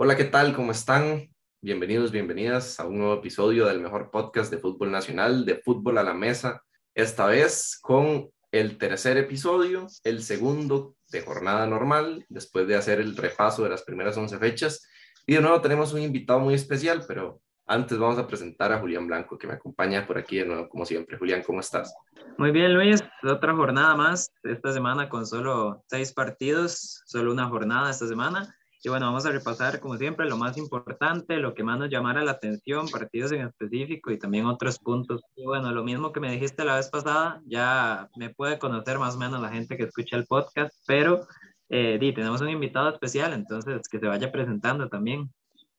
Hola, ¿qué tal? ¿Cómo están? Bienvenidos, bienvenidas a un nuevo episodio del mejor podcast de fútbol nacional, de fútbol a la mesa. Esta vez con el tercer episodio, el segundo de jornada normal, después de hacer el repaso de las primeras 11 fechas. Y de nuevo tenemos un invitado muy especial, pero antes vamos a presentar a Julián Blanco, que me acompaña por aquí de nuevo, como siempre. Julián, ¿cómo estás? Muy bien, Luis. Otra jornada más esta semana con solo seis partidos, solo una jornada esta semana. Y bueno, vamos a repasar, como siempre, lo más importante, lo que más nos llamara la atención, partidos en específico y también otros puntos. Y bueno, lo mismo que me dijiste la vez pasada, ya me puede conocer más o menos la gente que escucha el podcast, pero eh, di, tenemos un invitado especial, entonces que se vaya presentando también.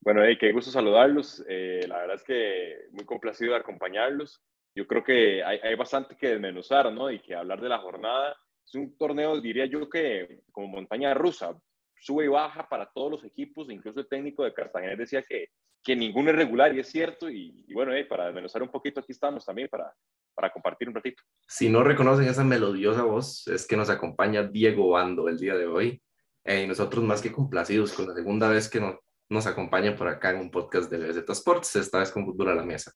Bueno, hey, qué gusto saludarlos. Eh, la verdad es que muy complacido de acompañarlos. Yo creo que hay, hay bastante que desmenuzar, ¿no? Y que hablar de la jornada. Es un torneo, diría yo, que como montaña rusa sube y baja para todos los equipos, incluso el técnico de Cartagena decía que, que ninguno es regular y es cierto, y, bueno, eh, para desmenuzar un poquito aquí estamos también para, para compartir un ratito. Si no reconocen esa melodiosa voz, es que nos acompaña Diego Bando el día de hoy, eh, y nosotros más que complacidos con la segunda vez que nos, nos acompaña por acá en un podcast de BZ Sports, esta vez con Fútbol a la Mesa.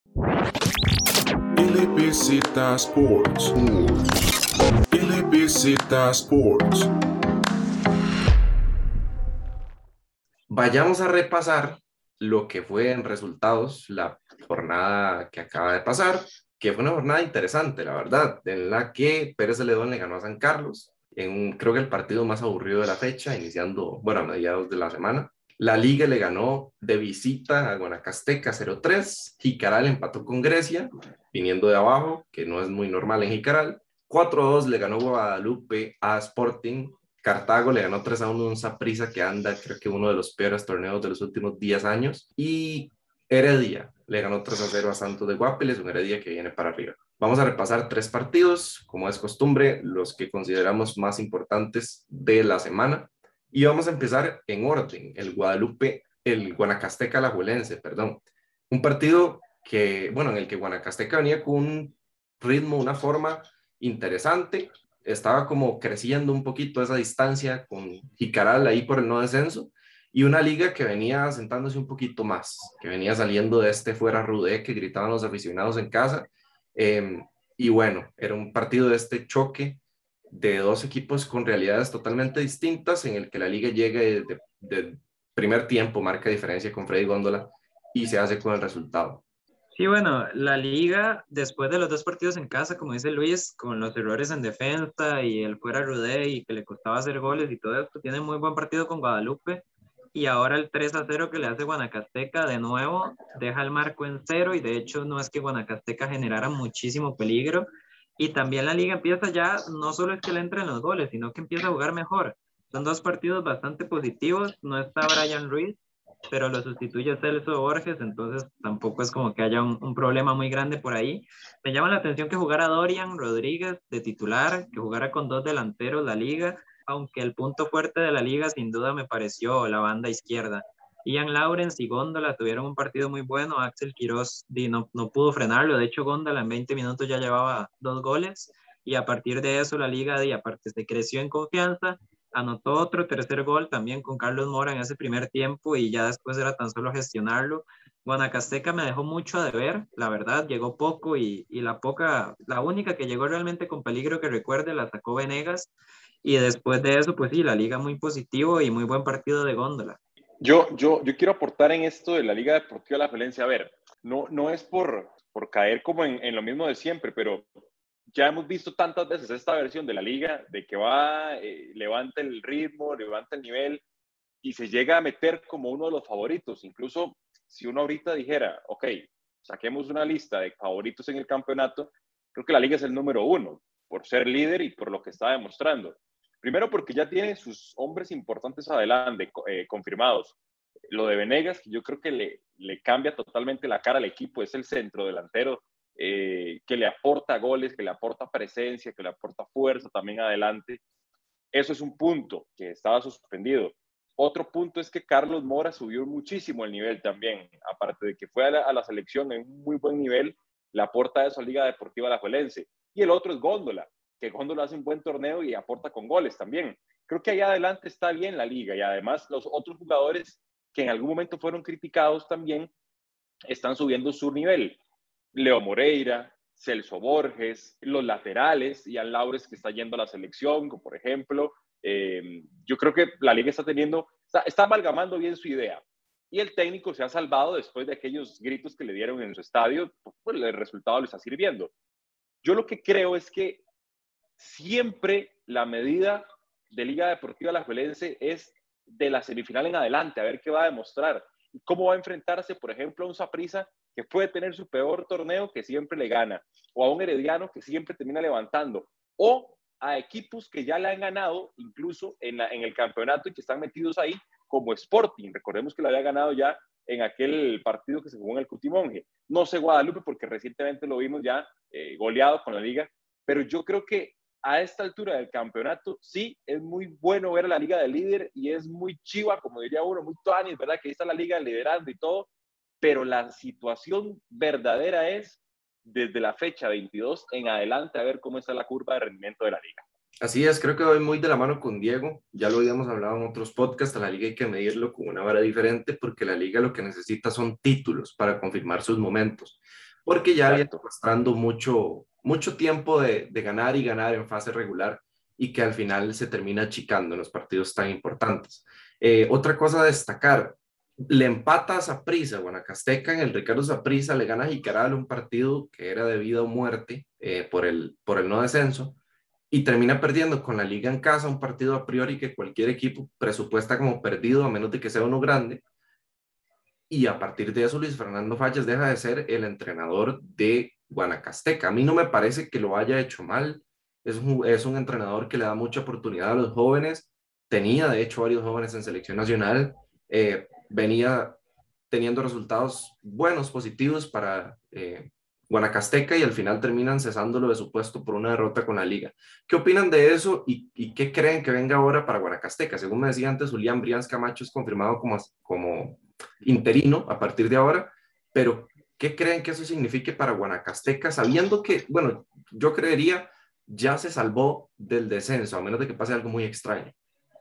LBZ Sports. LBZ Sports. Vayamos a repasar lo que fue en resultados la jornada que acaba de pasar, que fue una jornada interesante, la verdad, en la que Pérez Celedón le ganó a San Carlos, en creo que el partido más aburrido de la fecha, iniciando, bueno, a mediados de la semana. La Liga le ganó de visita a Guanacasteca 0-3, Jicaral empató con Grecia, viniendo de abajo, que no es muy normal en Jicaral. 4-2 le ganó Guadalupe a Sporting Cartago le ganó 3 a 1 un Saprisa que anda, creo que uno de los peores torneos de los últimos 10 años. Y Heredia le ganó 3 a 0 a Santos de Guapiles, un Heredia que viene para arriba. Vamos a repasar tres partidos, como es costumbre, los que consideramos más importantes de la semana. Y vamos a empezar en orden, el Guadalupe, el Guanacasteca Alajuelense, perdón. Un partido que, bueno, en el que Guanacasteca venía con un ritmo, una forma interesante, estaba como creciendo un poquito esa distancia con Jicaral ahí por el no descenso y una liga que venía sentándose un poquito más, que venía saliendo de este fuera Rudé que gritaban los aficionados en casa. Em, y bueno, era un partido de este choque de dos equipos con realidades totalmente distintas en el que la liga llega de, de primer tiempo, marca diferencia con Freddy Góndola y se hace con el resultado. Sí, bueno, la liga, después de los dos partidos en casa, como dice Luis, con los errores en defensa y el fuera Rudé y que le costaba hacer goles y todo esto, tiene muy buen partido con Guadalupe. Y ahora el 3 a 0 que le hace Guanacasteca, de nuevo, deja el marco en cero y de hecho no es que Guanacasteca generara muchísimo peligro. Y también la liga empieza ya, no solo es que le entren los goles, sino que empieza a jugar mejor. Son dos partidos bastante positivos. No está Brian Ruiz, pero lo sustituye Celso Borges, entonces tampoco es como que haya un, problema muy grande por ahí. Me llama la atención que jugara Dorian Rodríguez de titular, que jugara con dos delanteros la liga, aunque el punto fuerte de la liga sin duda me pareció la banda izquierda. Ian Lawrence y Góndola tuvieron un partido muy bueno, Axel Quiroz no, no pudo frenarlo, de hecho Góndola en 20 minutos ya llevaba dos goles y a partir de eso la liga, y aparte se creció en confianza anotó otro tercer gol también con Carlos Mora en ese primer tiempo y ya después era tan solo gestionarlo. Guanacasteca me dejó mucho a deber, la verdad, llegó poco y, y, la poca, la única que llegó realmente con peligro que recuerde la sacó Venegas y después de eso, pues sí, la liga muy positivo y muy buen partido de góndola. Yo, yo, yo quiero aportar en esto de la Liga Deportiva La Valencia, a ver, no, no es por, por caer como en, en lo mismo de siempre, pero ya hemos visto tantas veces esta versión de la liga, de que va, eh, levanta el ritmo, levanta el nivel y se llega a meter como uno de los favoritos. Incluso si uno ahorita dijera, ok, saquemos una lista de favoritos en el campeonato, creo que la liga es el número uno, por ser líder y por lo que está demostrando. Primero porque ya tiene sus hombres importantes adelante, eh, confirmados. Lo de Venegas, que yo creo que le, le cambia totalmente la cara al equipo, es el centro delantero eh, que le aporta goles, que le aporta presencia, que le aporta fuerza también adelante. Eso es un punto que estaba suspendido. Otro punto es que Carlos Mora subió muchísimo el nivel también, aparte de que fue a la, selección en un muy buen nivel, le aporta eso a Liga Deportiva La Juelense. Y el otro es Góndola, que Góndola hace un buen torneo y aporta con goles también. Creo que ahí adelante está bien la liga y además los otros jugadores que en algún momento fueron criticados también, están subiendo su nivel. Leo Moreira, Celso Borges, los laterales, Ian Laures que está yendo a la selección, por ejemplo. Eh, yo creo que la liga está teniendo, está, amalgamando bien su idea. Y el técnico se ha salvado después de aquellos gritos que le dieron en su estadio, pues el resultado le está sirviendo. Yo lo que creo es que siempre la medida de Liga Deportiva La Juelense es de la semifinal en adelante, a ver qué va a demostrar cómo va a enfrentarse, por ejemplo, a un Saprisa que puede tener su peor torneo que siempre le gana, o a un Herediano que siempre termina levantando, o a equipos que ya le han ganado incluso en, el campeonato y que están metidos ahí, como Sporting. Recordemos que lo había ganado ya en aquel partido que se jugó en el Cutimonje. No sé Guadalupe porque recientemente lo vimos ya eh, goleado con la liga, pero yo creo que a esta altura del campeonato, sí, es muy bueno ver la liga de líder y es muy chiva, como diría uno, muy tuanis, ¿verdad? Que ahí está la liga liderando y todo, pero la situación verdadera es desde la fecha 22 en adelante a ver cómo está la curva de rendimiento de la liga. Así es, creo que voy muy de la mano con Diego. Ya lo habíamos hablado en otros podcasts. A la liga hay que medirlo con una vara diferente porque la liga lo que necesita son títulos para confirmar sus momentos. Porque ya viene mostrando mucho, mucho tiempo de, de, ganar y ganar en fase regular y que al final se termina achicando en los partidos tan importantes. Eh, otra cosa a destacar, le empata a prisa Guanacasteca en el Ricardo Zaprisa, le gana a Jicaral un partido que era de vida o muerte eh, por, el, por el no descenso y termina perdiendo con la liga en casa un partido a priori que cualquier equipo presupuesta como perdido a menos de que sea uno grande. Y a partir de eso Luis Fernando Fallas deja de ser el entrenador de Guanacasteca. A mí no me parece que lo haya hecho mal. Es un, es un entrenador que le da mucha oportunidad a los jóvenes. Tenía, de hecho, varios jóvenes en selección nacional. Eh, venía teniendo resultados buenos, positivos para eh, Guanacasteca y al final terminan cesándolo de su puesto por una derrota con la liga. ¿Qué opinan de eso y, y qué creen que venga ahora para Guanacasteca? Según me decía antes, Julián Brians Camacho es confirmado como, como interino a partir de ahora, pero ¿qué creen que eso signifique para Guanacasteca? Sabiendo que, bueno, yo creería ya se salvó del descenso, a menos de que pase algo muy extraño.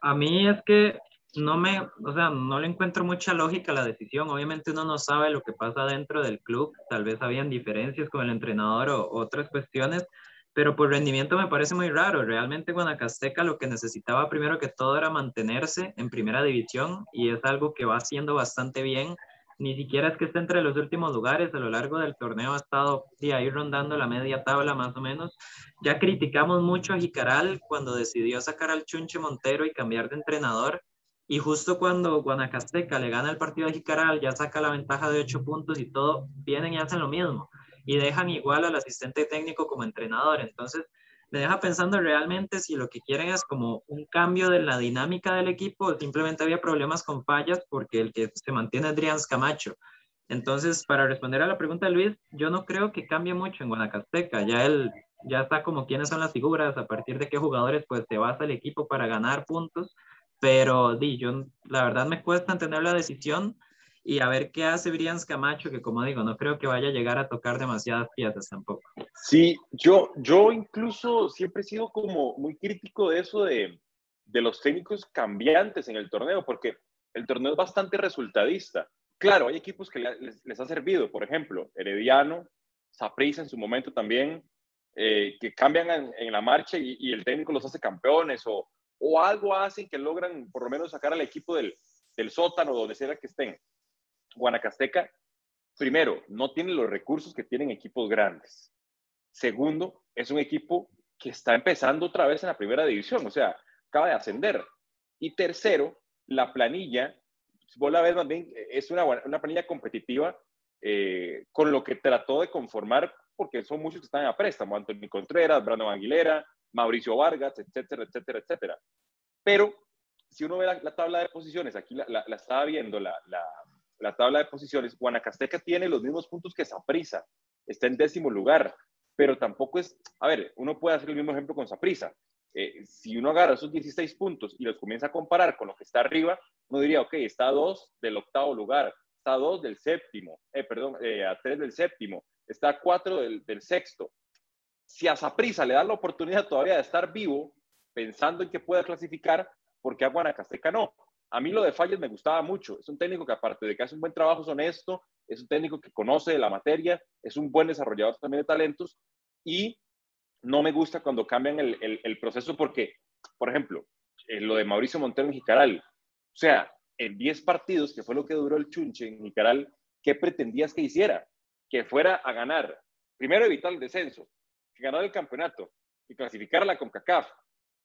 A mí es que no me, o sea, no le encuentro mucha lógica la decisión. Obviamente uno no sabe lo que pasa dentro del club, tal vez habían diferencias con el entrenador o otras cuestiones, pero por rendimiento me parece muy raro. Realmente Guanacasteca lo que necesitaba primero que todo era mantenerse en primera división y es algo que va haciendo bastante bien. Ni siquiera es que esté entre los últimos lugares, a lo largo del torneo ha estado de ahí rondando la media tabla más o menos. Ya criticamos mucho a Jicaral cuando decidió sacar al Chunche Montero y cambiar de entrenador y justo cuando Guanacasteca le gana el partido a Jicaral, ya saca la ventaja de ocho puntos y todo, vienen y hacen lo mismo. Y dejan igual al asistente técnico como entrenador. Entonces, me deja pensando realmente si lo que quieren es como un cambio de la dinámica del equipo simplemente había problemas con fallas porque el que se mantiene es Adrián Camacho. Entonces, para responder a la pregunta de Luis, yo no creo que cambie mucho en Guanacasteca. Ya él ya está como quiénes son las figuras, a partir de qué jugadores pues se basa el equipo para ganar puntos pero di, yo la verdad me cuesta entender la decisión y a ver qué hace Brians Camacho, que como digo, no creo que vaya a llegar a tocar demasiadas piezas tampoco. Sí, yo, yo incluso siempre he sido como muy crítico de eso de, de los técnicos cambiantes en el torneo, porque el torneo es bastante resultadista. Claro, hay equipos que les, les ha servido, por ejemplo, Herediano, Saprissa en su momento también, eh, que cambian en, la marcha y, y, el técnico los hace campeones, o, o algo hacen que logran por lo menos sacar al equipo del, del sótano, donde sea que estén. Guanacasteca, primero, no tiene los recursos que tienen equipos grandes. Segundo, es un equipo que está empezando otra vez en la primera división, o sea, acaba de ascender. Y tercero, la planilla, vos la ves más bien, es una, una planilla competitiva eh, con lo que trató de conformar, porque son muchos que están a préstamo, Antonio Contreras, Brandon Aguilera, Mauricio Vargas, etcétera, etcétera, etcétera. Pero si uno ve la, tabla de posiciones, aquí la, la, estaba viendo, la, la, tabla de posiciones, Guanacasteca tiene los mismos puntos que Saprisa, está en décimo lugar, pero tampoco es, a ver, uno puede hacer el mismo ejemplo con Saprisa. Eh, si uno agarra esos 16 puntos y los comienza a comparar con lo que está arriba, uno diría, ok, está a dos del octavo lugar, está a dos del séptimo, eh, perdón, eh, a tres del séptimo, está a cuatro del sexto si a Saprisa le dan la oportunidad todavía de estar vivo, pensando en que pueda clasificar, porque a Guanacasteca no? A mí lo de Falles me gustaba mucho. Es un técnico que aparte de que hace un buen trabajo es honesto, es un técnico que conoce la materia, es un buen desarrollador también de talentos y no me gusta cuando cambian el, el, proceso porque, por ejemplo, eh, lo de Mauricio Montero en Jicaral, o sea, en 10 partidos, que fue lo que duró el chunche en Jicaral, ¿qué pretendías que hiciera? Que fuera a ganar, primero evitar el descenso, que ganara el campeonato, que clasificara la CONCACAF,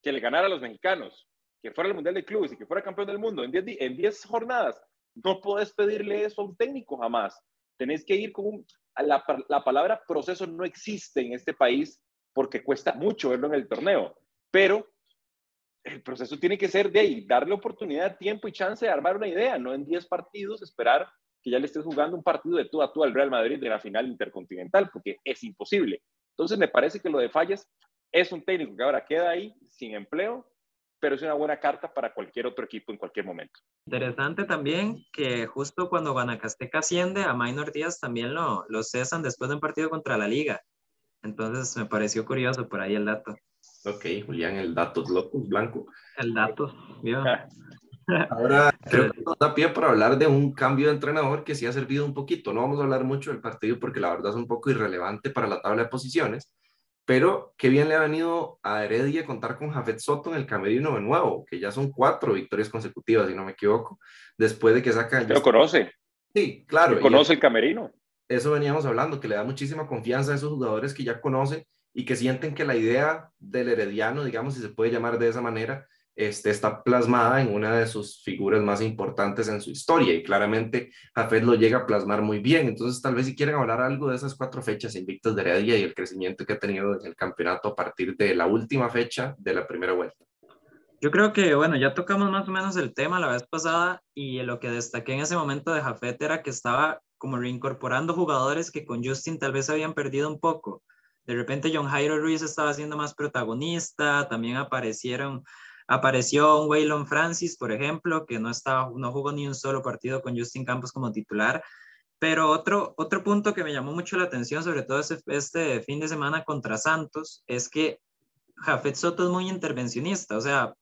que le ganara a los mexicanos, que fuera el Mundial de Clubes y que fuera campeón del mundo en 10 en diez jornadas. No puedes pedirle eso a un técnico jamás. Tenés que ir con un... La, la palabra proceso no existe en este país porque cuesta mucho verlo en el torneo, pero el proceso tiene que ser de ahí, darle oportunidad, tiempo y chance de armar una idea, no en 10 partidos esperar que ya le estés jugando un partido de tú a tú al Real Madrid de la final intercontinental, porque es imposible. Entonces me parece que lo de Fallas es un técnico que ahora queda ahí sin empleo, pero es una buena carta para cualquier otro equipo en cualquier momento. Interesante también que justo cuando Guanacasteca asciende, a Maynor Díaz también lo, lo cesan después de un partido contra la Liga. Entonces me pareció curioso por ahí el dato. Ok, Julián, el dato locos blanco. El dato, ¿vio? Ahora creo que nos da pie para hablar de un cambio de entrenador que sí ha servido un poquito. No vamos a hablar mucho del partido porque la verdad es un poco irrelevante para la tabla de posiciones, pero qué bien le ha venido a Heredia contar con Jafet Soto en el camerino de nuevo, que ya son cuatro victorias consecutivas, si no me equivoco, después de que saca... Lo conoce. Sí, claro. conoce el camerino. Eso veníamos hablando, que le da muchísima confianza a esos jugadores que ya conoce y que sienten que la idea del herediano, digamos, si se puede llamar de esa manera, este, está plasmada en una de sus figuras más importantes en su historia y claramente Jafet lo llega a plasmar muy bien. Entonces, tal vez si quieren hablar algo de esas cuatro fechas invictas de Heredia y el crecimiento que ha tenido en el campeonato a partir de la última fecha de la primera vuelta. Yo creo que, bueno, ya tocamos más o menos el tema la vez pasada y lo que destaqué en ese momento de Jafet era que estaba como reincorporando jugadores que con Justin tal vez habían perdido un poco. De repente John Jairo Ruiz estaba siendo más protagonista, también aparecieron Apareció un Waylon Francis, por ejemplo, que no, estaba, no jugó ni un solo partido con Justin Campos como titular. Pero otro, otro punto que me llamó mucho la atención, sobre todo este fin de semana contra Santos, es que Jafet Soto es muy intervencionista, o sea,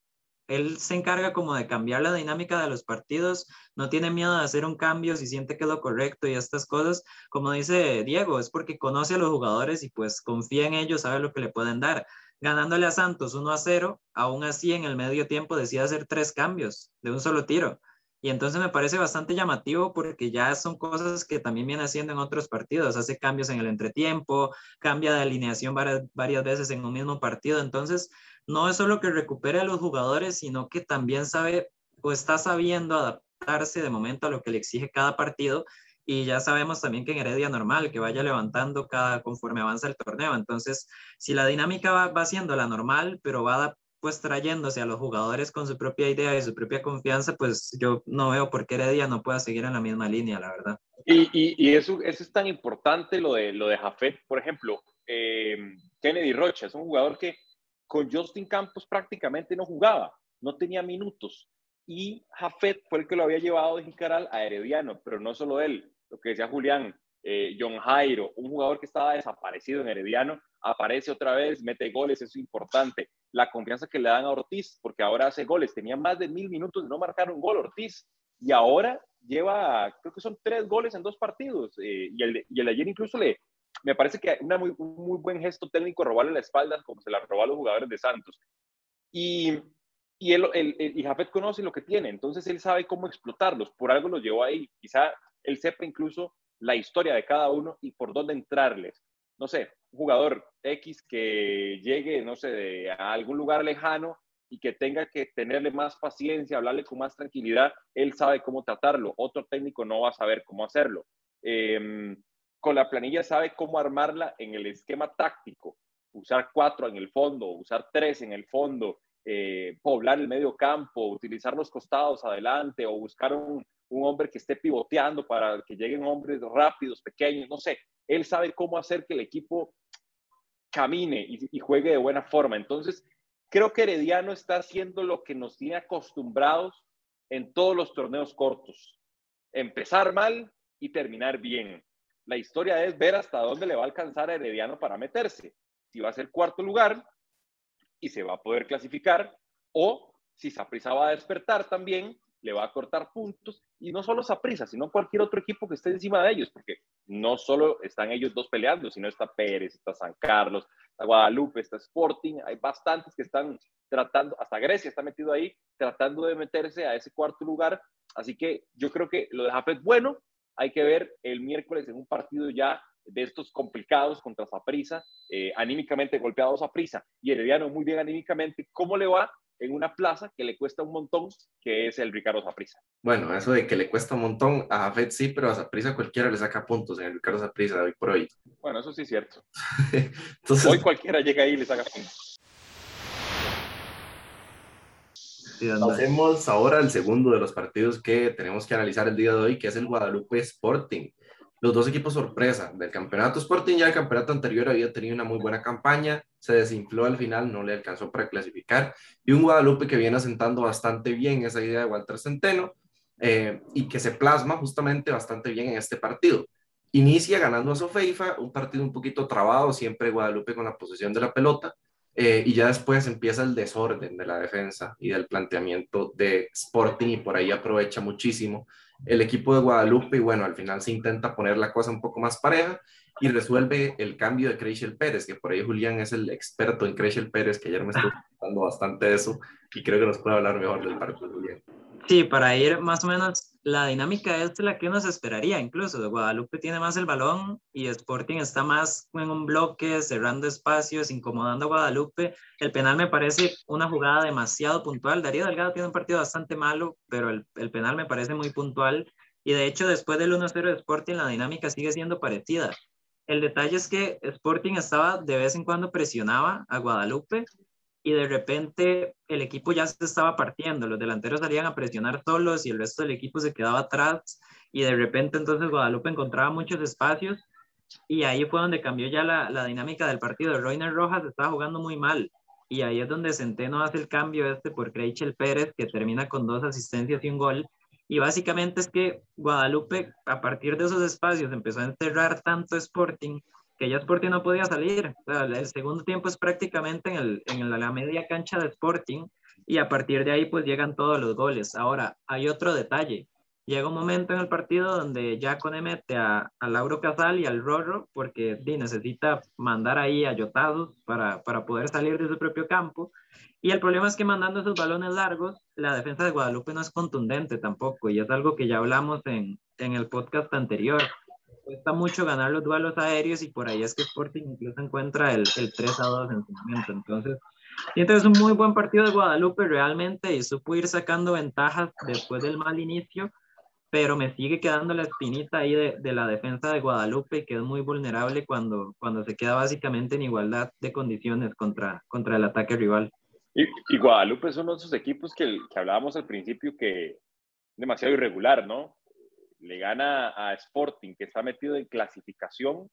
él se encarga como de cambiar la dinámica de los partidos, no tiene miedo de hacer un cambio si siente que es lo correcto y estas cosas, como dice Diego, es porque conoce a los jugadores y pues confía en ellos, sabe lo que le pueden dar ganándole a Santos 1 a 0, aún así en el medio tiempo decide hacer tres cambios de un solo tiro. Y entonces me parece bastante llamativo porque ya son cosas que también viene haciendo en otros partidos. Hace cambios en el entretiempo, cambia de alineación varias, varias veces en un mismo partido. Entonces, no es solo que recupere a los jugadores, sino que también sabe o está sabiendo adaptarse de momento a lo que le exige cada partido y ya sabemos también que en Heredia normal, que vaya levantando cada conforme avanza el torneo. Entonces, si la dinámica va, va siendo la normal, pero va pues trayéndose a los jugadores con su propia idea y su propia confianza, pues yo no veo por qué Heredia no pueda seguir en la misma línea, la verdad. Y, y, eso es tan importante lo de, lo de Jafet, por ejemplo, eh, Kennedy Rocha, es un jugador que con Justin Campos prácticamente no jugaba, no tenía minutos. Y Jafet fue el que lo había llevado de Jicaral a Herediano, pero no solo él lo que decía Julián, eh, John Jairo, un jugador que estaba desaparecido en Herediano, aparece otra vez, mete goles, eso es importante. La confianza que le dan a Ortiz, porque ahora hace goles, tenía más de mil minutos de no marcar un gol Ortiz, y ahora lleva, creo que son tres goles en dos partidos, eh, y, el, y el ayer incluso le, me parece que una muy, un muy buen gesto técnico robarle la espalda, como se la robó a los jugadores de Santos. Y, y, él, y Jafet conoce lo que tiene, entonces él sabe cómo explotarlos, por algo los llevó ahí. Quizá él sepa incluso la historia de cada uno y por dónde entrarles. No sé, un jugador X que llegue, no sé, a algún lugar lejano y que tenga que tenerle más paciencia, hablarle con más tranquilidad, él sabe cómo tratarlo. Otro técnico no va a saber cómo hacerlo. Em, con la planilla sabe cómo armarla en el esquema táctico. Usar cuatro en el fondo, usar tres en el fondo, eh, poblar el medio campo, utilizar los costados adelante o buscar un, un hombre que esté pivoteando para que lleguen hombres rápidos, pequeños, no sé. Él sabe cómo hacer que el equipo camine y, juegue de buena forma. Entonces, creo que Herediano está haciendo lo que nos tiene acostumbrados en todos los torneos cortos. Empezar mal y terminar bien. La historia es ver hasta dónde le va a alcanzar a Herediano para meterse. Si va a ser cuarto lugar y se va a poder clasificar o si Saprissa va a despertar también le va a cortar puntos y no solo prisa, sino cualquier otro equipo que esté encima de ellos, porque no solo están ellos dos peleando, sino está Pérez, está San Carlos, está Guadalupe, está Sporting, hay bastantes que están tratando, hasta Grecia está metido ahí, tratando de meterse a ese cuarto lugar, así que yo creo que lo de Jafet bueno, hay que ver el miércoles en un partido ya de estos complicados contra Saprisa, eh, anímicamente golpeados a Prisa y Herediano muy bien anímicamente, ¿cómo le va en una plaza que le cuesta un montón, que es el Ricardo Saprisa? Bueno, eso de que le cuesta un montón, a Jafet sí, pero a Saprisa cualquiera le saca puntos en el Ricardo Saprisa de hoy por hoy. Bueno, eso sí es cierto. Entonces... Hoy cualquiera llega ahí y le saca puntos. Pasemos ahora al segundo de los partidos que tenemos que analizar el día de hoy, que es el Guadalupe Sporting los dos equipos sorpresa del campeonato. Sporting ya el campeonato anterior había tenido una muy buena campaña, se desinfló al final, no le alcanzó para clasificar. Y un Guadalupe que viene asentando bastante bien esa idea de Walter Centeno eh, y que se plasma justamente bastante bien en este partido. Inicia ganando a Sofeifa, un partido un poquito trabado, siempre Guadalupe con la posesión de la pelota. Eh, y ya después empieza el desorden de la defensa y del planteamiento de Sporting y por ahí aprovecha muchísimo el equipo de Guadalupe y bueno, al final se intenta poner la cosa un poco más pareja y resuelve el cambio de Creighel Pérez, que por ahí Julián es el experto en Creighel Pérez, que ayer me estuvo contando bastante de eso y creo que nos puede hablar mejor del partido, Julián. Sí, para ir más o menos, la dinámica es la que uno se esperaría, incluso. Guadalupe tiene más el balón y Sporting está más en un bloque, cerrando espacios, incomodando a Guadalupe. El penal me parece una jugada demasiado puntual. Darío Delgado tiene un partido bastante malo, pero el, el penal me parece muy puntual. Y de hecho, después del 1-0 de Sporting, la dinámica sigue siendo parecida. El detalle es que Sporting estaba de vez en cuando presionaba a Guadalupe y de repente el equipo ya se estaba partiendo, los delanteros salían a presionar solos y el resto del equipo se quedaba atrás y de repente entonces Guadalupe encontraba muchos espacios y ahí fue donde cambió ya la, la dinámica del partido. Roiner Rojas estaba jugando muy mal y ahí es donde Centeno hace el cambio este por Creichel Pérez que termina con dos asistencias y un gol. Y básicamente es que Guadalupe a partir de esos espacios empezó a enterrar tanto Sporting que ya Sporting no podía salir. el segundo tiempo es prácticamente en, el, en la media cancha de Sporting y a partir de ahí pues llegan todos los goles. Ahora, hay otro detalle. Llega un momento en el partido donde Jacone mete a, a Lauro Casal y al Rorro porque necesita mandar ahí a Yotazos para, para poder salir de su propio campo. Y el problema es que mandando esos balones largos, la defensa de Guadalupe no es contundente tampoco. Y es algo que ya hablamos en, en el podcast anterior cuesta mucho ganar los duelos aéreos y por ahí es que Sporting incluso encuentra el, el 3 a 2 en su momento. Entonces, siento que es un muy buen partido de Guadalupe realmente y supo ir sacando ventajas después del mal inicio, pero me sigue quedando la espinita ahí de, de la defensa de Guadalupe que es muy vulnerable cuando, cuando se queda básicamente en igualdad de condiciones contra, contra el ataque rival. Y, y Guadalupe es uno de esos equipos que, que hablábamos al principio que demasiado irregular, ¿no? le gana a Sporting, que está metido en clasificación,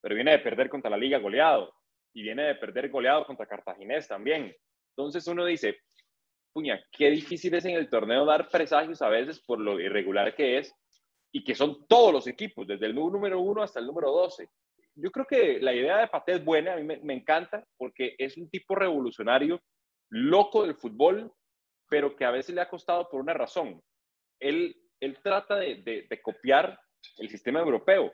pero viene de perder contra la Liga goleado y viene de perder goleado contra Cartaginés también. Entonces uno dice, puña, qué difícil es en el torneo dar presagios a veces por lo irregular que es y que son todos los equipos, desde el número uno hasta el número 12. Yo creo que la idea de Paté es buena, a mí me encanta porque es un tipo revolucionario, loco del fútbol, pero que a veces le ha costado por una razón. Él él trata de, copiar el sistema europeo.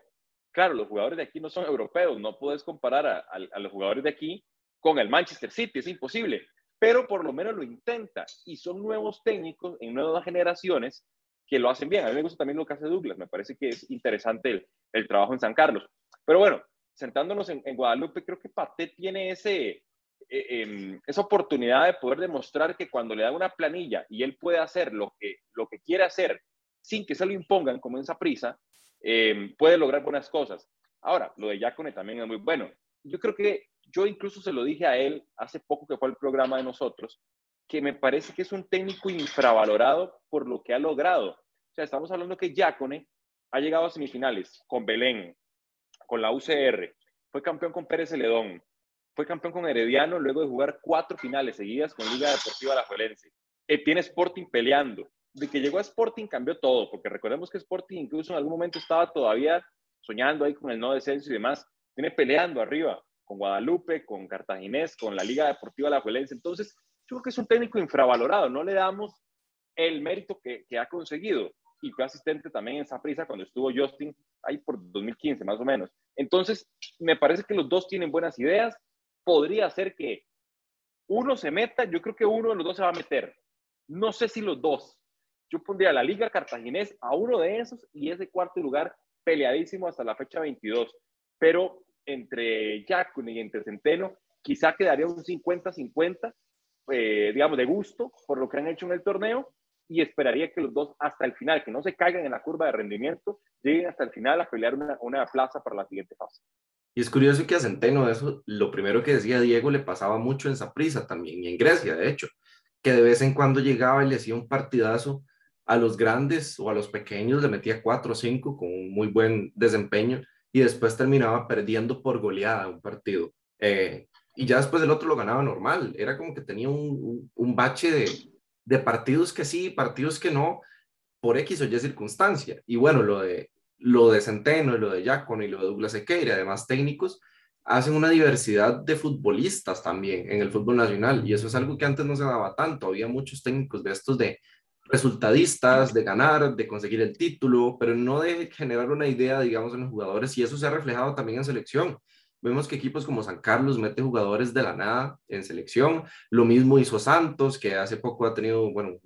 Claro, los jugadores de aquí no son europeos, no puedes comparar a, los jugadores de aquí con el Manchester City, es imposible, pero por lo menos lo intenta y son nuevos técnicos en nuevas generaciones que lo hacen bien. A mí me gusta también lo que hace Douglas, me parece que es interesante el, trabajo en San Carlos. Pero bueno, sentándonos en, Guadalupe, creo que Pate tiene ese, eh, em, esa oportunidad de poder demostrar que cuando le da una planilla y él puede hacer lo que, lo que quiere hacer sin que se lo impongan como en esa prisa, eh, puede lograr buenas cosas. Ahora, lo de Yacone también es muy bueno. Yo creo que yo incluso se lo dije a él hace poco que fue el programa de nosotros, que me parece que es un técnico infravalorado por lo que ha logrado. O sea, estamos hablando que Yacone ha llegado a semifinales con Belén, con la UCR, fue campeón con Pérez Celedón, fue campeón con Herediano luego de jugar cuatro finales seguidas con Liga Deportiva La Juelense. Eh, tiene Sporting peleando, de que llegó a Sporting cambió todo, porque recordemos que Sporting incluso en algún momento estaba todavía soñando ahí con el no descenso y demás, viene peleando arriba con Guadalupe, con Cartaginés, con la Liga Deportiva La Juelense. Entonces, yo creo que es un técnico infravalorado, no le damos el mérito que, que ha conseguido y fue asistente también en esa prisa cuando estuvo Justin ahí por 2015 más o menos. Entonces, me parece que los dos tienen buenas ideas. Podría ser que uno se meta, yo creo que uno de los dos se va a meter. No sé si los dos. Yo pondría la Liga Cartaginés a uno de esos y ese cuarto lugar peleadísimo hasta la fecha 22. Pero entre Jacun y entre Centeno, quizá quedaría un 50-50, eh, digamos, de gusto por lo que han hecho en el torneo y esperaría que los dos hasta el final, que no se caigan en la curva de rendimiento, lleguen hasta el final a pelear una, una plaza para la siguiente fase. Y es curioso que a Centeno eso, lo primero que decía Diego, le pasaba mucho en Saprissa también, y en Grecia, de hecho, que de vez en cuando llegaba y le hacía un partidazo a los grandes o a los pequeños, le metía 4 o 5 con un muy buen desempeño, y después terminaba perdiendo por goleada un partido. Eh, y ya después el otro lo ganaba normal, era como que tenía un, un, bache de, de partidos que sí, partidos que no, por X o Y circunstancia. Y bueno, lo de, lo de Centeno y lo de Jacono y lo de Douglas Equeira, además técnicos, hacen una diversidad de futbolistas también en el fútbol nacional y eso es algo que antes no se daba tanto. Había muchos técnicos de estos de resultadistas, de ganar, de conseguir el título, pero no de generar una idea, digamos, en los jugadores y eso se ha reflejado también en selección. Vemos que equipos como San Carlos mete jugadores de la nada en selección. Lo mismo hizo Santos, que hace poco ha tenido, bueno,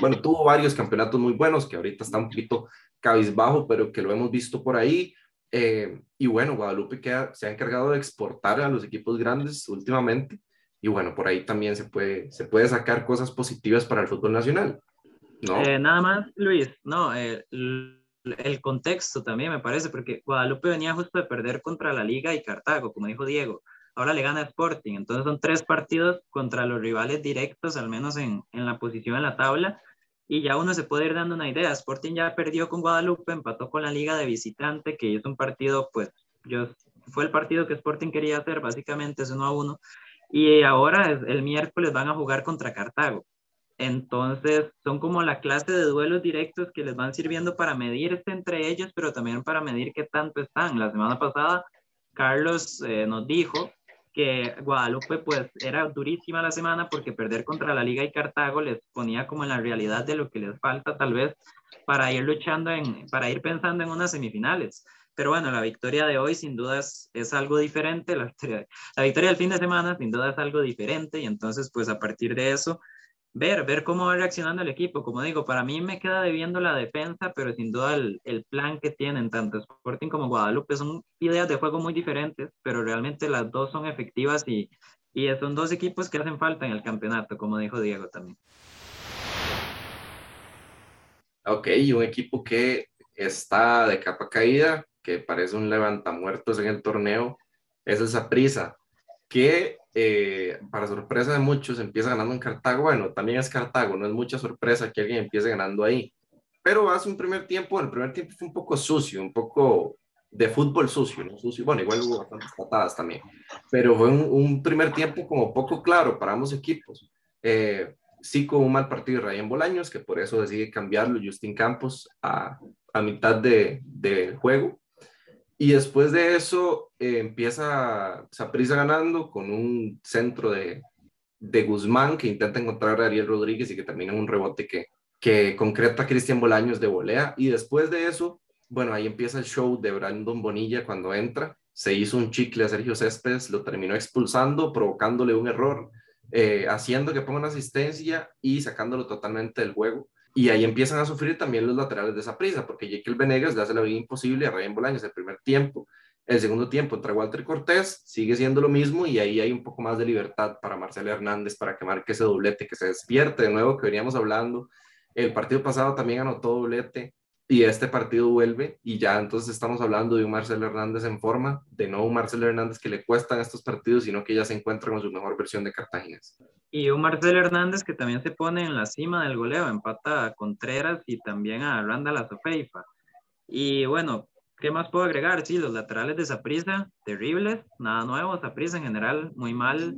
bueno, tuvo varios campeonatos muy buenos, que ahorita está un poquito cabizbajo, pero que lo hemos visto por ahí. Eh, y bueno, Guadalupe que se ha encargado de exportar a los equipos grandes últimamente. Y bueno, por ahí también se puede, se puede sacar cosas positivas para el fútbol nacional. ¿no? Eh, nada más, Luis, no, eh, el contexto también me parece, porque Guadalupe venía justo de perder contra la Liga y Cartago, como dijo Diego. Ahora le gana Sporting, entonces son tres partidos contra los rivales directos, al menos en, en la posición en la tabla, y ya uno se puede ir dando una idea. Sporting ya perdió con Guadalupe, empató con la Liga de visitante, que es un partido, pues, yo, fue el partido que Sporting quería hacer, básicamente es uno a uno, y ahora el miércoles van a jugar contra Cartago. Entonces, son como la clase de duelos directos que les van sirviendo para medirse entre ellos, pero también para medir qué tanto están. La semana pasada, Carlos eh, nos dijo que Guadalupe pues era durísima la semana porque perder contra la Liga y Cartago les ponía como en la realidad de lo que les falta tal vez para ir luchando en, para ir pensando en unas semifinales. Pero bueno, la victoria de hoy sin duda es, es algo diferente, la victoria, la victoria del fin de semana sin duda es algo diferente y entonces pues a partir de eso ver, ver cómo va reaccionando el equipo. Como digo, para mí me queda debiendo la defensa, pero sin duda el, el, plan que tienen tanto Sporting como Guadalupe son ideas de juego muy diferentes, pero realmente las dos son efectivas y, y son dos equipos que hacen falta en el campeonato, como dijo Diego también. Ok, un equipo que está de capa caída, que parece un levantamuertos en el torneo, es esa prisa que eh, para sorpresa de muchos empieza ganando en Cartago. Bueno, también es Cartago, no es mucha sorpresa que alguien empiece ganando ahí. Pero hace un primer tiempo, el primer tiempo fue un poco sucio, un poco de fútbol sucio, ¿no? Sucio, bueno, igual hubo bastantes patadas también, pero fue un, primer tiempo como poco claro para ambos equipos. Eh, sí con un mal partido de Ryan Bolaños, que por eso decide cambiarlo Justin Campos a, a mitad del de juego, y después de eso eh, empieza Saprisa ganando con un centro de, de, Guzmán que intenta encontrar a Ariel Rodríguez y que termina en un rebote que, que concreta Cristian Bolaños de volea. Y después de eso, bueno, ahí empieza el show de Brandon Bonilla cuando entra. Se hizo un chicle a Sergio Céspedes, lo terminó expulsando, provocándole un error, eh, haciendo que ponga una asistencia y sacándolo totalmente del juego. Y ahí empiezan a sufrir también los laterales de esa prisa, porque Jekyll Venegas le hace la vida imposible a Ryan Bolaños el primer tiempo. El segundo tiempo entre Walter Cortés sigue siendo lo mismo y ahí hay un poco más de libertad para Marcelo Hernández para que marque ese doblete, que se despierte de nuevo, que veníamos hablando. El partido pasado también anotó doblete y este partido vuelve y ya entonces estamos hablando de un Marcelo Hernández en forma, de no un Marcelo Hernández que le cuestan estos partidos, sino que ya se encuentra con su mejor versión de Cartagena. Y un Marcelo Hernández que también se pone en la cima del goleo, empata a Contreras y también a Randall Azofeifa. Y bueno, ¿qué más puedo agregar? Sí, los laterales de Saprissa, terribles, nada nuevo, Saprissa en general, muy mal.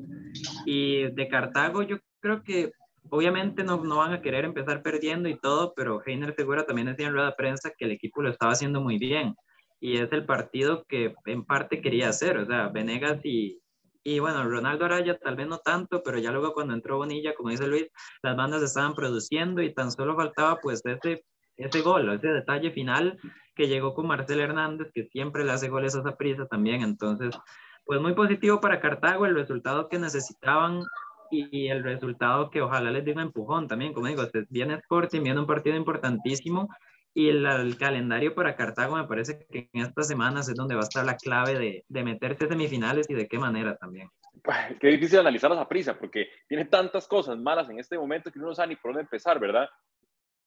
Y de Cartago yo creo que obviamente no, no, van a querer empezar perdiendo y todo, pero Heiner Segura también decía en rueda de prensa que el equipo lo estaba haciendo muy bien y es el partido que en parte quería hacer, o sea, Venegas y, y bueno, Ronaldo Araya tal vez no tanto, pero ya luego cuando entró Bonilla, como dice Luis, las bandas estaban produciendo y tan solo faltaba pues ese, ese gol, ese detalle final que llegó con Marcel Hernández, que siempre le hace goles a esa prisa también. Entonces, pues muy positivo para Cartago, el resultado que necesitaban y el resultado que ojalá les dé un empujón también, como digo, viene Sporting, viene un partido importantísimo y el, calendario para Cartago me parece que en estas semanas es donde va a estar la clave de, de meterse semifinales y de qué manera también. Qué difícil analizarlas a prisa porque tiene tantas cosas malas en este momento que uno no sabe ni por dónde empezar, ¿verdad?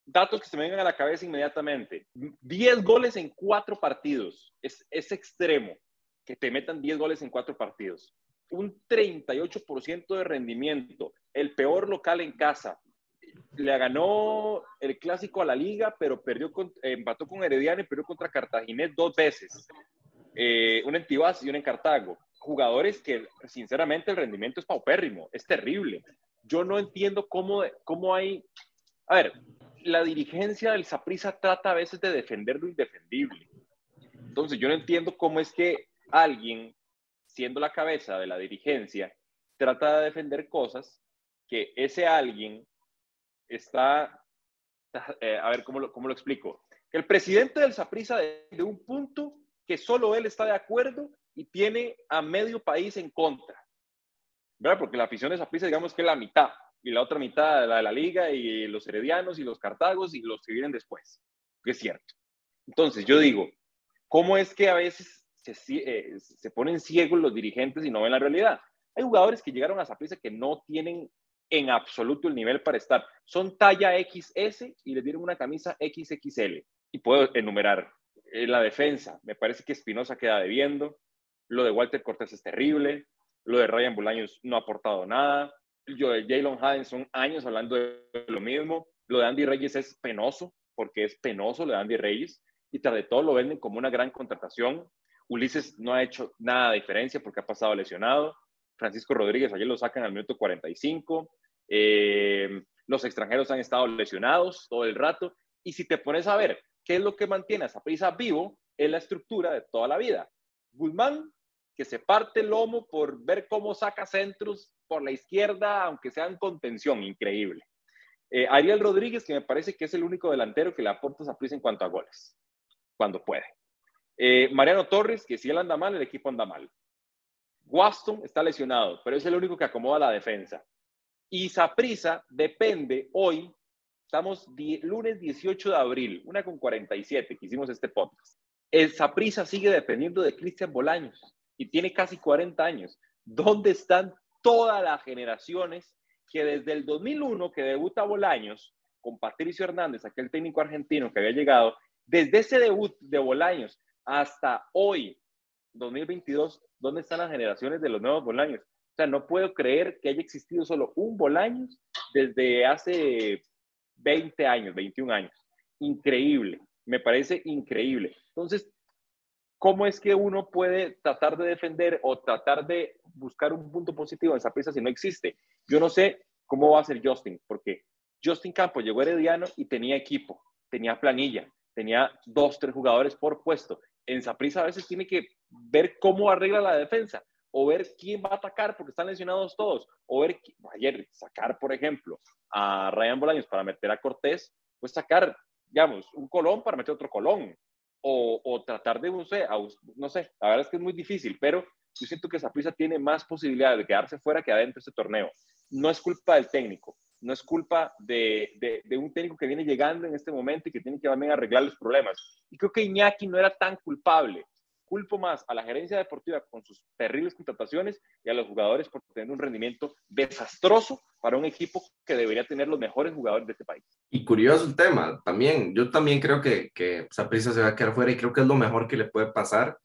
Datos que se me vengan a la cabeza inmediatamente. 10 goles en 4 partidos. Es, es extremo que te metan 10 goles en 4 partidos. Un 38% de rendimiento. El peor local en casa le ganó el clásico a la liga, pero perdió con, empató con Herediano y perdió contra Cartaginés dos veces. Eh, en Tibás y una en Cartago. Jugadores que, sinceramente, el rendimiento es paupérrimo, es terrible. Yo no entiendo cómo, cómo hay. A ver, la dirigencia del Saprissa trata a veces de defender lo indefendible. Entonces, yo no entiendo cómo es que alguien, siendo la cabeza de la dirigencia, trata de defender cosas que ese alguien está, eh, a ver cómo lo, cómo lo explico, el presidente del Saprisa de, un punto que solo él está de acuerdo y tiene a medio país en contra, ¿verdad? Porque la afición de Saprisa, digamos que la mitad, y la otra mitad de la liga y los heredianos y los cartagos y los que vienen después, es cierto. Entonces, yo digo, ¿cómo es que a veces se, eh, se ponen ciegos los dirigentes y no ven la realidad? Hay jugadores que llegaron a Saprissa que no tienen en absoluto el nivel para estar. Son talla XS y les dieron una camisa XXL. Y puedo enumerar en la defensa. Me parece que Espinosa queda debiendo. Lo de Walter Cortés es terrible. Lo de Ryan Bolaños no ha aportado nada. Yo de Jalen Hines son años hablando de lo mismo. Lo de Andy Reyes es penoso, porque es penoso lo de Andy Reyes. Y tras de todo lo venden como una gran contratación. Ulises no ha hecho nada de diferencia porque ha pasado lesionado. Francisco Rodríguez ayer lo sacan al minuto 45. Eh, los extranjeros han estado lesionados todo el rato. Y si te pones a ver qué es lo que mantiene a prisa vivo, es la estructura de toda la vida. Guzmán, que se parte el lomo por ver cómo saca centros por la izquierda, aunque sean contención, increíble. Eh, Ariel Rodríguez, que me parece que es el único delantero que le aporta a prisa en cuanto a goles, cuando puede. Eh, Mariano Torres, que si él anda mal, el equipo anda mal. Waston está lesionado, pero es el único que acomoda la defensa. Y Saprisa depende hoy, estamos lunes 18 de abril, una con 47 que hicimos este podcast. El Saprisa sigue dependiendo de Cristian Bolaños y tiene casi 40 años. ¿Dónde están todas las generaciones que desde el 2001 que debuta Bolaños con Patricio Hernández, aquel técnico argentino que había llegado, desde ese debut de Bolaños hasta hoy, 2022, ¿dónde están las generaciones de los nuevos Bolaños? O sea, no puedo creer que haya existido solo un Bolaños desde hace 20 años, 21 años. Increíble, me parece increíble. Entonces, ¿cómo es que uno puede tratar de defender o tratar de buscar un punto positivo en esa pieza si no existe? Yo no sé cómo va a ser Justin, porque Justin Campos llegó Herediano y tenía equipo, tenía planilla, tenía dos, tres jugadores por puesto en Saprissa a veces tiene que ver cómo arregla la defensa o ver quién va a atacar porque están lesionados todos, o ver, ayer sacar, por ejemplo, a Ryan Bolaños para meter a Cortés, pues sacar, digamos, un Colón para meter otro Colón, o, o tratar de, no sé, no sé, la verdad es que es muy difícil, pero yo siento que Saprissa tiene más posibilidades de quedarse fuera que adentro de este torneo. No es culpa del técnico, no es culpa de, de, de, un técnico que viene llegando en este momento y que tiene que también arreglar los problemas. Y creo que Iñaki no era tan culpable. Culpo más a la gerencia deportiva con sus terribles contrataciones y a los jugadores por tener un rendimiento desastroso para un equipo que debería tener los mejores jugadores de este país. Y curioso el tema, también, yo también creo que, que Saprissa se va a quedar fuera y creo que es lo mejor que le puede pasar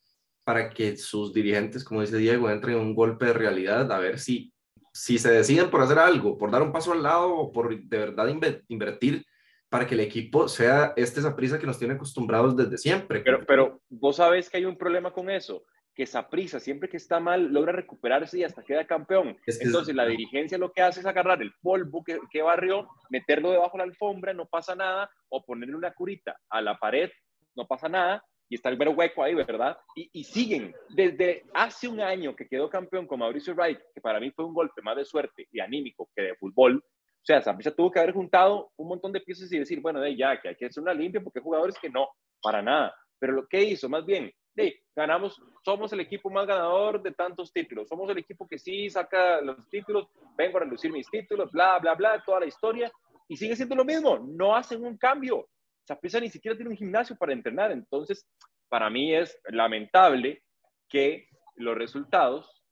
para que sus dirigentes, como dice Diego, entren en un golpe de realidad, a ver si si se deciden por hacer algo, por dar un paso al lado o por de verdad invertir para que el equipo sea este prisa que nos tiene acostumbrados desde siempre. Pero, pero vos sabés que hay un problema con eso, que esa prisa siempre que está mal logra recuperarse y hasta queda campeón. Es que Entonces la dirigencia lo que hace es agarrar el polvo que, que barrió, meterlo debajo de la alfombra, no pasa nada, o ponerle una curita a la pared, no pasa nada, y está el mero hueco ahí, ¿verdad? Y, y, siguen. Desde hace un año que quedó campeón con Mauricio Wright, que para mí fue un golpe más de suerte y anímico que de fútbol, o sea, Saprissa tuvo que haber juntado un montón de piezas y decir, bueno, de ya, que hay que hacer una limpia porque hay jugadores que no, para nada. Pero lo que hizo, más bien, de, ganamos, somos el equipo más ganador de tantos títulos, somos el equipo que sí saca los títulos, vengo a reducir mis títulos, bla, bla, bla, toda la historia, y sigue siendo lo mismo, no hacen un cambio. Saprissa ni siquiera tiene un gimnasio para entrenar, entonces, para mí es lamentable que los resultados,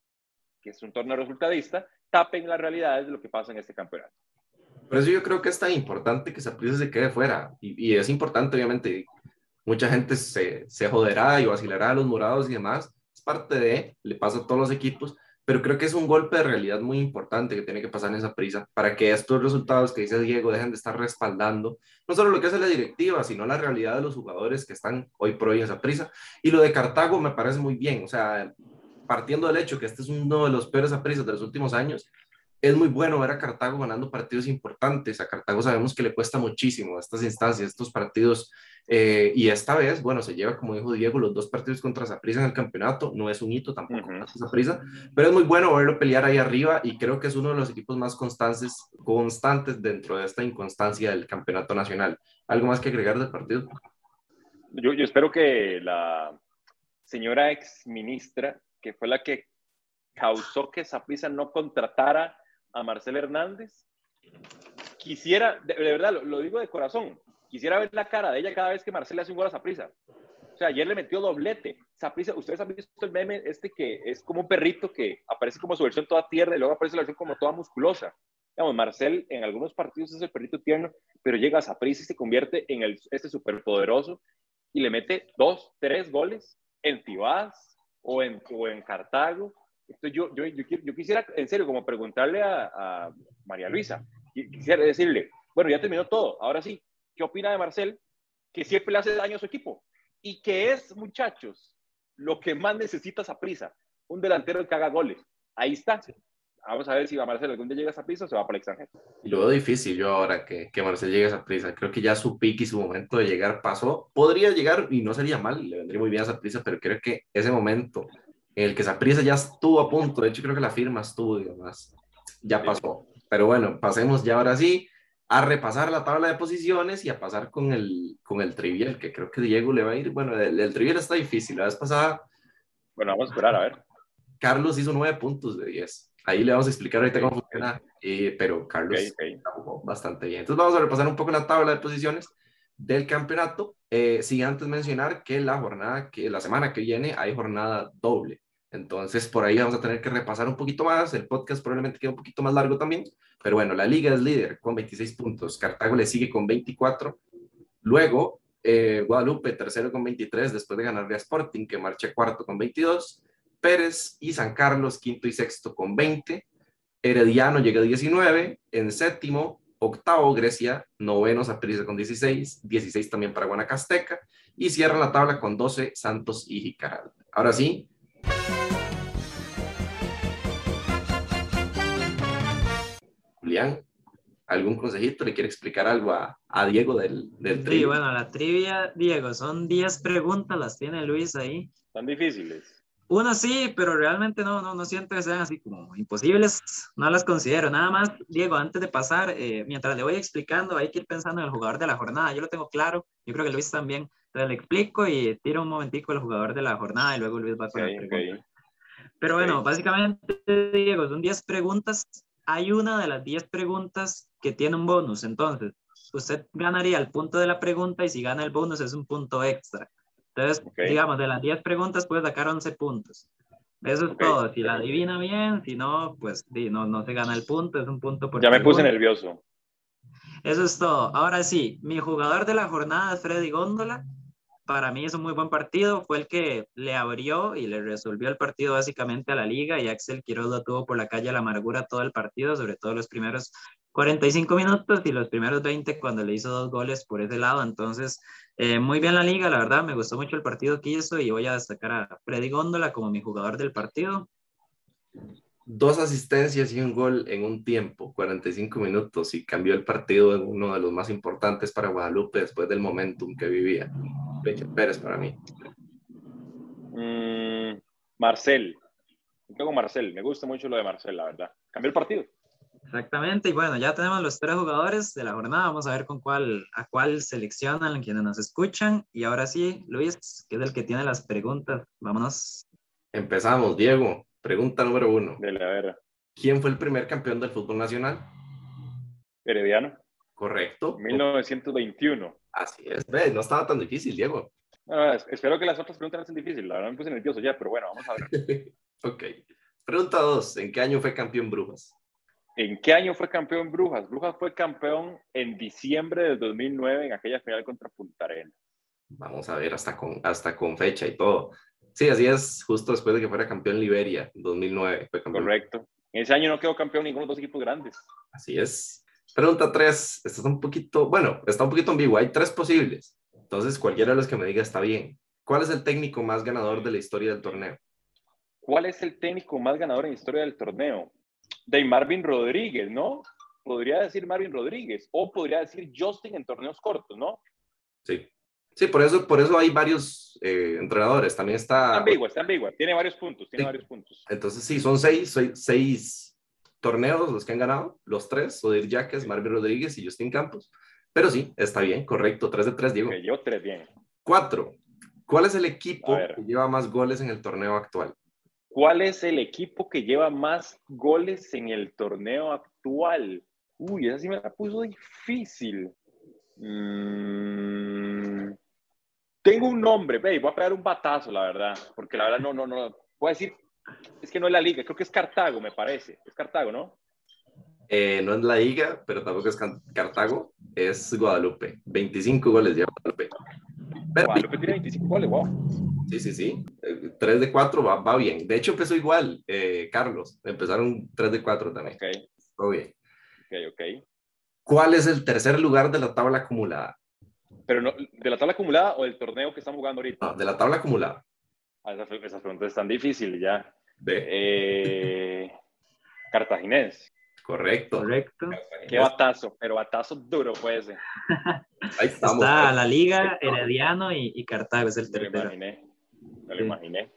que es un torneo resultadista, tapen las realidades de lo que pasa en este campeonato. Por eso yo creo que es tan importante que Saprissa se quede fuera. Y, es importante, obviamente, mucha gente se, se joderá y vacilará a los morados y demás. Es parte de, le pasa a todos los equipos, pero creo que es un golpe de realidad muy importante que tiene que pasar en esa prisa para que estos resultados que dice Diego dejen de estar respaldando no solo lo que hace la directiva, sino la realidad de los jugadores que están hoy por hoy en esa prisa. Y lo de Cartago me parece muy bien, o sea, partiendo del hecho que este es uno de los peores aprisas de los últimos años, es muy bueno ver a Cartago ganando partidos importantes. A Cartago sabemos que le cuesta muchísimo estas instancias, estos partidos. Eh, y esta vez, bueno, se lleva, como dijo Diego, los dos partidos contra Zaprisa en el campeonato. No es un hito tampoco uh -huh. pero es muy bueno verlo pelear ahí arriba y creo que es uno de los equipos más constantes, constantes dentro de esta inconstancia del campeonato nacional. ¿Algo más que agregar del partido? Yo, yo espero que la señora ex ministra, que fue la que causó que Zaprisa no contratara a Marcel Hernández. Quisiera, de, verdad, lo, digo de corazón, quisiera ver la cara de ella cada vez que Marcel le hace un gol a Saprisa. O sea, ayer le metió doblete. Saprisa, ustedes han visto el meme este que es como un perrito que aparece como su versión toda tierna y luego aparece la versión como toda musculosa. Digamos, Marcel en algunos partidos es el perrito tierno, pero llega a Saprisa y se convierte en el, este superpoderoso y le mete dos, tres goles en Tibás o en, o en Cartago entonces yo, yo, yo, yo, quisiera, en serio, como preguntarle a, a, María Luisa, quisiera decirle, bueno, ya terminó todo, ahora sí, ¿qué opina de Marcel? Que siempre le hace daño a su equipo y que es, muchachos, lo que más necesita esa prisa, un delantero que haga goles. Ahí está. Vamos a ver si va Marcel algún día llega a esa prisa o se va para el extranjero. Lo veo difícil yo ahora que, que Marcel llegue a esa prisa. Creo que ya su pique y su momento de llegar pasó. Podría llegar y no sería mal, le vendría muy bien a esa prisa, pero creo que ese momento en el que Saprissa ya estuvo a punto, de hecho creo que la firma estuvo, digamos, ya pasó. Pero bueno, pasemos ya ahora sí a repasar la tabla de posiciones y a pasar con el, con el trivial, que creo que Diego le va a ir. Bueno, el, el trivial está difícil. La vez pasada. Bueno, vamos a esperar, a ver. Carlos hizo nueve puntos de 10. Ahí le vamos a explicar ahorita cómo funciona, eh, pero Carlos okay, okay. jugó bastante bien. Entonces vamos a repasar un poco la tabla de posiciones del campeonato. Eh, sin antes mencionar que la jornada, que la semana que viene hay jornada doble. Entonces, por ahí vamos a tener que repasar un poquito más. El podcast probablemente quede un poquito más largo también. Pero bueno, la liga es líder con 26 puntos. Cartago le sigue con 24. Luego, eh, Guadalupe, tercero con 23, después de ganarle a Sporting, que marcha cuarto con 22. Pérez y San Carlos, quinto y sexto con 20. Herediano llega a 19. En séptimo, octavo Grecia, noveno Saprissa con 16. 16 también para Guanacasteca. Y cierra la tabla con 12 Santos y Jicaral. Ahora sí, Julián, ¿algún consejito? ¿Le quiere explicar algo a, a Diego del, del Sí, bueno, la trivia, Diego, son 10 preguntas, las tiene Luis ahí. Están difíciles. Una sí, pero realmente no, no, no siento que sean así como imposibles, no las considero. Nada más, Diego, antes de pasar, eh, mientras le voy explicando, hay que ir pensando en el jugador de la jornada. Yo lo tengo claro, yo creo que Luis también. Entonces le explico y tiro un momentico el jugador de la jornada y luego Luis va con okay, la pregunta. Okay. Pero bueno, okay. básicamente, Diego, son 10 preguntas. Hay una de las 10 preguntas que tiene un bonus. Entonces, usted ganaría el punto de la pregunta y si gana el bonus es un punto extra. Entonces, digamos, de las 10 preguntas puede sacar 11 puntos. Eso es todo. Si la adivina bien, si no, pues sí, no, no se gana el punto, es un punto por Ya me puse nervioso. Eso es todo. Ahora sí, mi jugador de la jornada es Freddy Góndola para mí es un muy buen partido, fue el que le abrió y le resolvió el partido básicamente a la liga y Axel Quiroz lo tuvo por la calle a la amargura todo el partido, sobre todo los primeros 45 minutos y los primeros 20 cuando le hizo dos goles por ese lado, entonces eh, muy bien la liga, la verdad me gustó mucho el partido que hizo y voy a destacar a Freddy Góndola como mi jugador del partido. Dos asistencias y un gol en un tiempo, 45 minutos, y cambió el partido en uno de los más importantes para Guadalupe después del momentum que vivía. Pérez para mí. Mm, Marcel. Tengo Marcel. Me gusta mucho lo de Marcel, la verdad. Cambió el partido. Exactamente, y bueno, ya tenemos los tres jugadores de la jornada, vamos a ver con cuál, a cuál seleccionan quienes nos escuchan. Y ahora sí, Luis, que es el que tiene las preguntas, vámonos. Empezamos, Diego. Pregunta número uno. Dele, a ver. ¿Quién fue el primer campeón del fútbol nacional? Herediano. Correcto. 1921. Así es, ve, no estaba tan difícil, Diego. Es- espero que las otras preguntas no sean difíciles. La verdad me puse nervioso ya, pero bueno, vamos a ver. ok. Pregunta dos. ¿En qué año fue campeón Brujas? ¿En qué año fue campeón Brujas? Brujas fue campeón en diciembre del 2009 en aquella final contra Punta Arenas. Vamos a ver, hasta con, hasta con fecha y todo. Sí, así es, justo después de que fuera campeón Liberia, 2009. Fue campeón. Correcto. En ese año no quedó campeón ninguno de los dos equipos grandes. Así es. Pregunta 3. Esta está un poquito, bueno, está un poquito ambigua. Hay tres posibles. Entonces, cualquiera de los que me diga está bien. ¿Cuál es el técnico más ganador de la historia del torneo? ¿Cuál es el técnico más ganador en la historia del torneo? De Marvin Rodríguez, ¿no? Podría decir Marvin Rodríguez o podría decir Justin en torneos cortos, ¿no? Sí. Sí, por eso, por eso hay varios eh, entrenadores. También Está está. ambigua, está ambigua. Tiene varios puntos, tiene Sí. varios puntos. Entonces, sí, son seis, seis, seis torneos los que han ganado. Los tres: Odir Yaques, Marvin Rodríguez y Justin Campos. Pero sí, está bien, correcto. Tres de tres, Diego. Ok, yo tres bien. Cuatro. ¿Cuál es el equipo que lleva más goles en el torneo actual? ¿Cuál es el equipo que lleva más goles en el torneo actual? Uy, esa sí me la puso difícil. Mm, tengo un nombre, ve, voy a pegar un batazo, la verdad, porque la verdad no, no, no. Voy a decir, es que no es la liga, creo que es Cartago, me parece. Es Cartago, ¿no? Eh, no es la Liga, pero tampoco es Cartago, es Guadalupe. 25 goles lleva Guadalupe. Pero, Guadalupe tiene 25 goles, wow. sí, sí, sí. 3 de 4 va, va bien. De hecho, empezó igual, eh, Carlos. Empezaron 3 de 4 también. Ok, Todo bien. ok, ok. ¿Cuál es el tercer lugar de la tabla acumulada? Pero no, ¿de la tabla acumulada o del torneo que estamos jugando ahorita? No, de la tabla acumulada. Ah, esas, esas preguntas están difíciles ya. B. Eh, Cartaginés. Correcto. Correcto. Qué batazo, pero batazo duro puede ser. Ahí estamos. Está la Liga, Herediano y, y Cartago, es el Me lo tercero. imaginé. Me lo Sí. imaginé.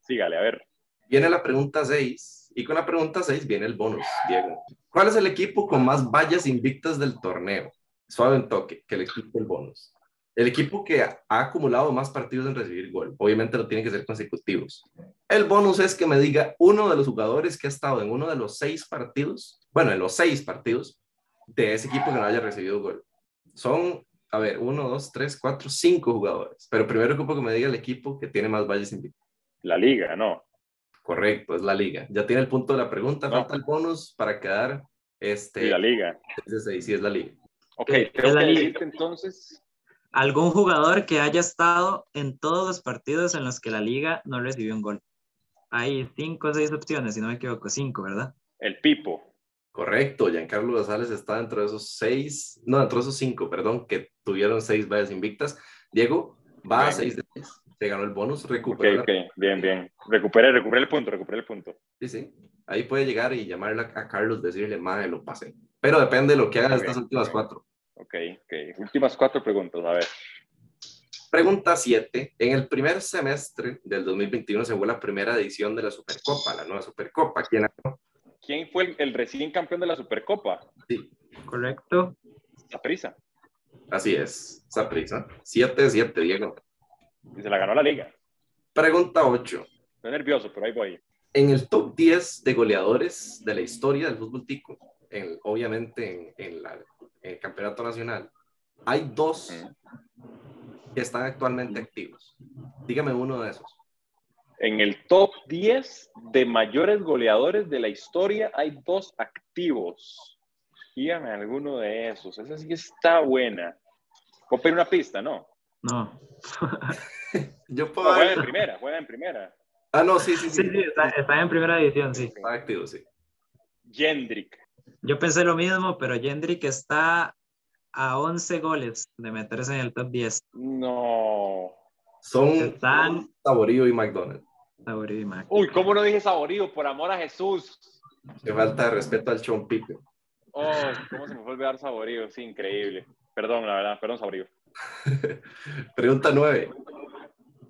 Sígale, a ver. Viene la pregunta 6. Y con la pregunta 6 viene el bonus, Diego. ¿Cuál es el equipo con más vallas invictas del torneo? Suave en toque, que le explique el bonus. El equipo que ha acumulado más partidos en recibir gol. Obviamente no tienen que ser consecutivos. El bonus es que me diga uno de los jugadores que ha estado en uno de los seis partidos, bueno, en los seis partidos de ese equipo que no haya recibido gol. Son, a ver, uno, dos, tres, cuatro, cinco jugadores. Pero primero ocupo que me diga el equipo que tiene más vallas invictas. La liga, ¿no? Correcto, es la liga. Ya tiene el punto de la pregunta, No. falta el bonus para quedar este, Sí, la liga. sí es la liga. Ok, tengo es la que liga. decirte entonces. Algún jugador que haya estado en todos los partidos en los que la Liga no recibió un gol. Hay cinco o seis opciones, si no me equivoco, cinco, ¿verdad? El Pipo. Correcto, Giancarlo González está dentro de esos seis, no, dentro de esos cinco, perdón, que tuvieron seis vallas invictas. Diego va a Bien. seis de seis. Se ganó el bonus, Ok, recupera. ok, bien, bien. Recuperé, recuperé el punto, recuperé el punto. Sí, sí. Ahí puede llegar y llamarle a, a Carlos, decirle, madre, lo pasé. Pero depende de lo que haga de Ok. estas últimas cuatro. Ok, ok. Últimas cuatro preguntas, a ver. Pregunta 7. En el primer semestre del 2021 se jugó la primera edición de la Supercopa, la nueva Supercopa. ¿Quién ganó? ¿Quién fue el, el recién campeón de la Supercopa? Sí, Correcto. Saprissa. así es. Saprissa. 7 de 7, Diego. Y se la ganó la liga. Pregunta 8. Estoy nervioso, pero ahí voy. En el top 10 de goleadores de la historia del fútbol tico, en- obviamente en, en la- en el campeonato nacional, hay dos que están actualmente activos. Dígame uno de esos. En el top 10 de mayores goleadores de la historia hay dos activos. Dígame alguno de esos. Esa sí está buena. Voy a pedir una pista, ¿no? No. Yo No, puedo. juega en primera, juega en primera. Ah, no, sí, sí, sí. Sí, sí, está, está en primera división, sí. Está activo, sí. Jendrik. Yo pensé lo mismo, pero Jendrik está a 11 goles de meterse en el top 10. No. Son Están- Saborío y McDonald's. Saborío y Mac. Uy, ¿cómo no dije saborío? Por amor a Jesús. Qué falta de respeto al Chompipe. Oh, ¿cómo se me fue a olvidar saborío? Sí, increíble. Perdón, la verdad, perdón, saborío. Pregunta 9.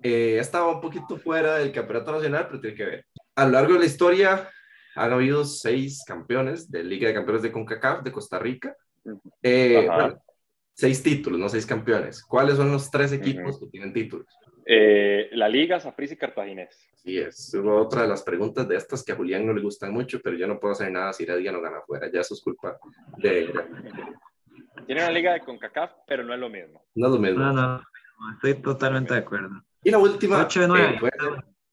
Eh, estaba un poquito fuera del campeonato nacional, pero tiene que ver. A lo largo de la historia han habido seis campeones de Liga de Campeones de CONCACAF de Costa Rica. Eh, seis títulos, no seis campeones. ¿Cuáles son los tres equipos que tienen títulos? Eh, la Liga, Saprissa y Cartaginés. Sí, es otra de las preguntas de estas que a Julián no le gustan mucho, pero yo no puedo hacer nada si Heredia no gana afuera. Ya eso es culpa de Tiene una liga de CONCACAF, pero no es lo mismo. No es lo mismo. No, no, estoy totalmente de acuerdo. Y la última, 8 de 9.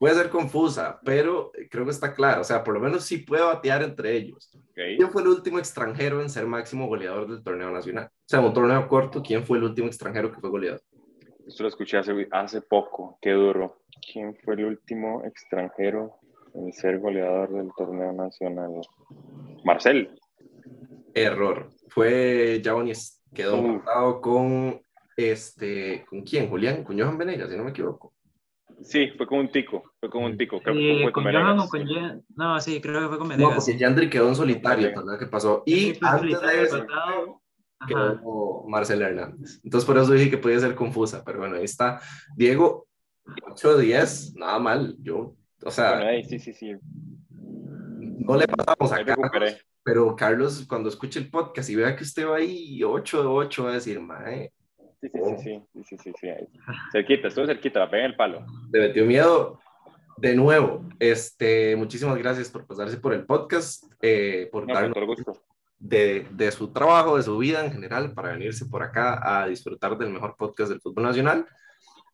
Puede, ser, confusa, pero creo que está claro. O sea, por lo menos sí puede batear entre ellos. ¿Quién fue el último extranjero en ser máximo goleador del torneo nacional? O sea, un torneo corto, ¿quién fue el último extranjero que fue goleador? Esto lo escuché hace, hace poco, qué duro. ¿Quién fue el último extranjero en ser goleador del torneo nacional? Marcel. Error. Fue Javonis. Quedó uh. con este, ¿con quién? Julián, con Johan Venegas, si no me equivoco. Sí, fue con un tico, fue con un tico. Creo que fue con, Johan o con Jan... No, sí, creo que fue con Venegas. No, porque Yandri quedó en solitario, ¿verdad? ¿Qué pasó? Y antes de eso, quedó Marcel Hernández. Entonces por eso dije que podía ser confusa, pero bueno, ahí está. Diego, 8 de 10, nada mal. Yo, o sea, sí, sí, sí. No le pasamos a Carlos, pero Carlos, cuando escuche el podcast y vea que usted va ahí 8 de 8, va a decir, mae. Sí, sí, sí, sí, sí, sí, sí, Cerquita, estuvo cerquita, la pega en el palo. Le metió miedo. De nuevo, este, muchísimas gracias por pasarse por el podcast, eh, por no, darnos gusto de, de, su trabajo, de su vida en general, para venirse por acá a disfrutar del mejor podcast del fútbol nacional.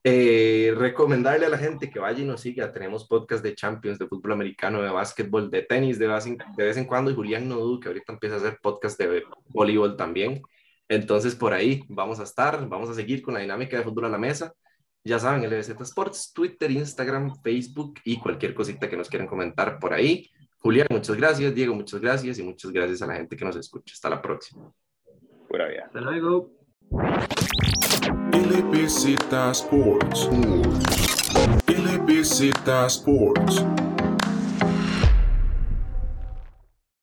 Eh, recomendarle a la gente que vaya y nos siga. Tenemos podcast de Champions, de fútbol americano, de básquetbol, de tenis de vez en, de vez en cuando. Y Julián Nodú, que ahorita empieza a hacer podcast de voleibol también. Entonces, por ahí vamos a estar, vamos a seguir con la dinámica de fútbol a la mesa. Ya saben, LBZ Sports, Twitter, Instagram, Facebook y cualquier cosita que nos quieran comentar por ahí. Julián, muchas gracias. Diego, muchas gracias. Y muchas gracias a la gente que nos escucha. Hasta la próxima. Pura vida. Hasta luego. LBZ Sports. LBZ Sports.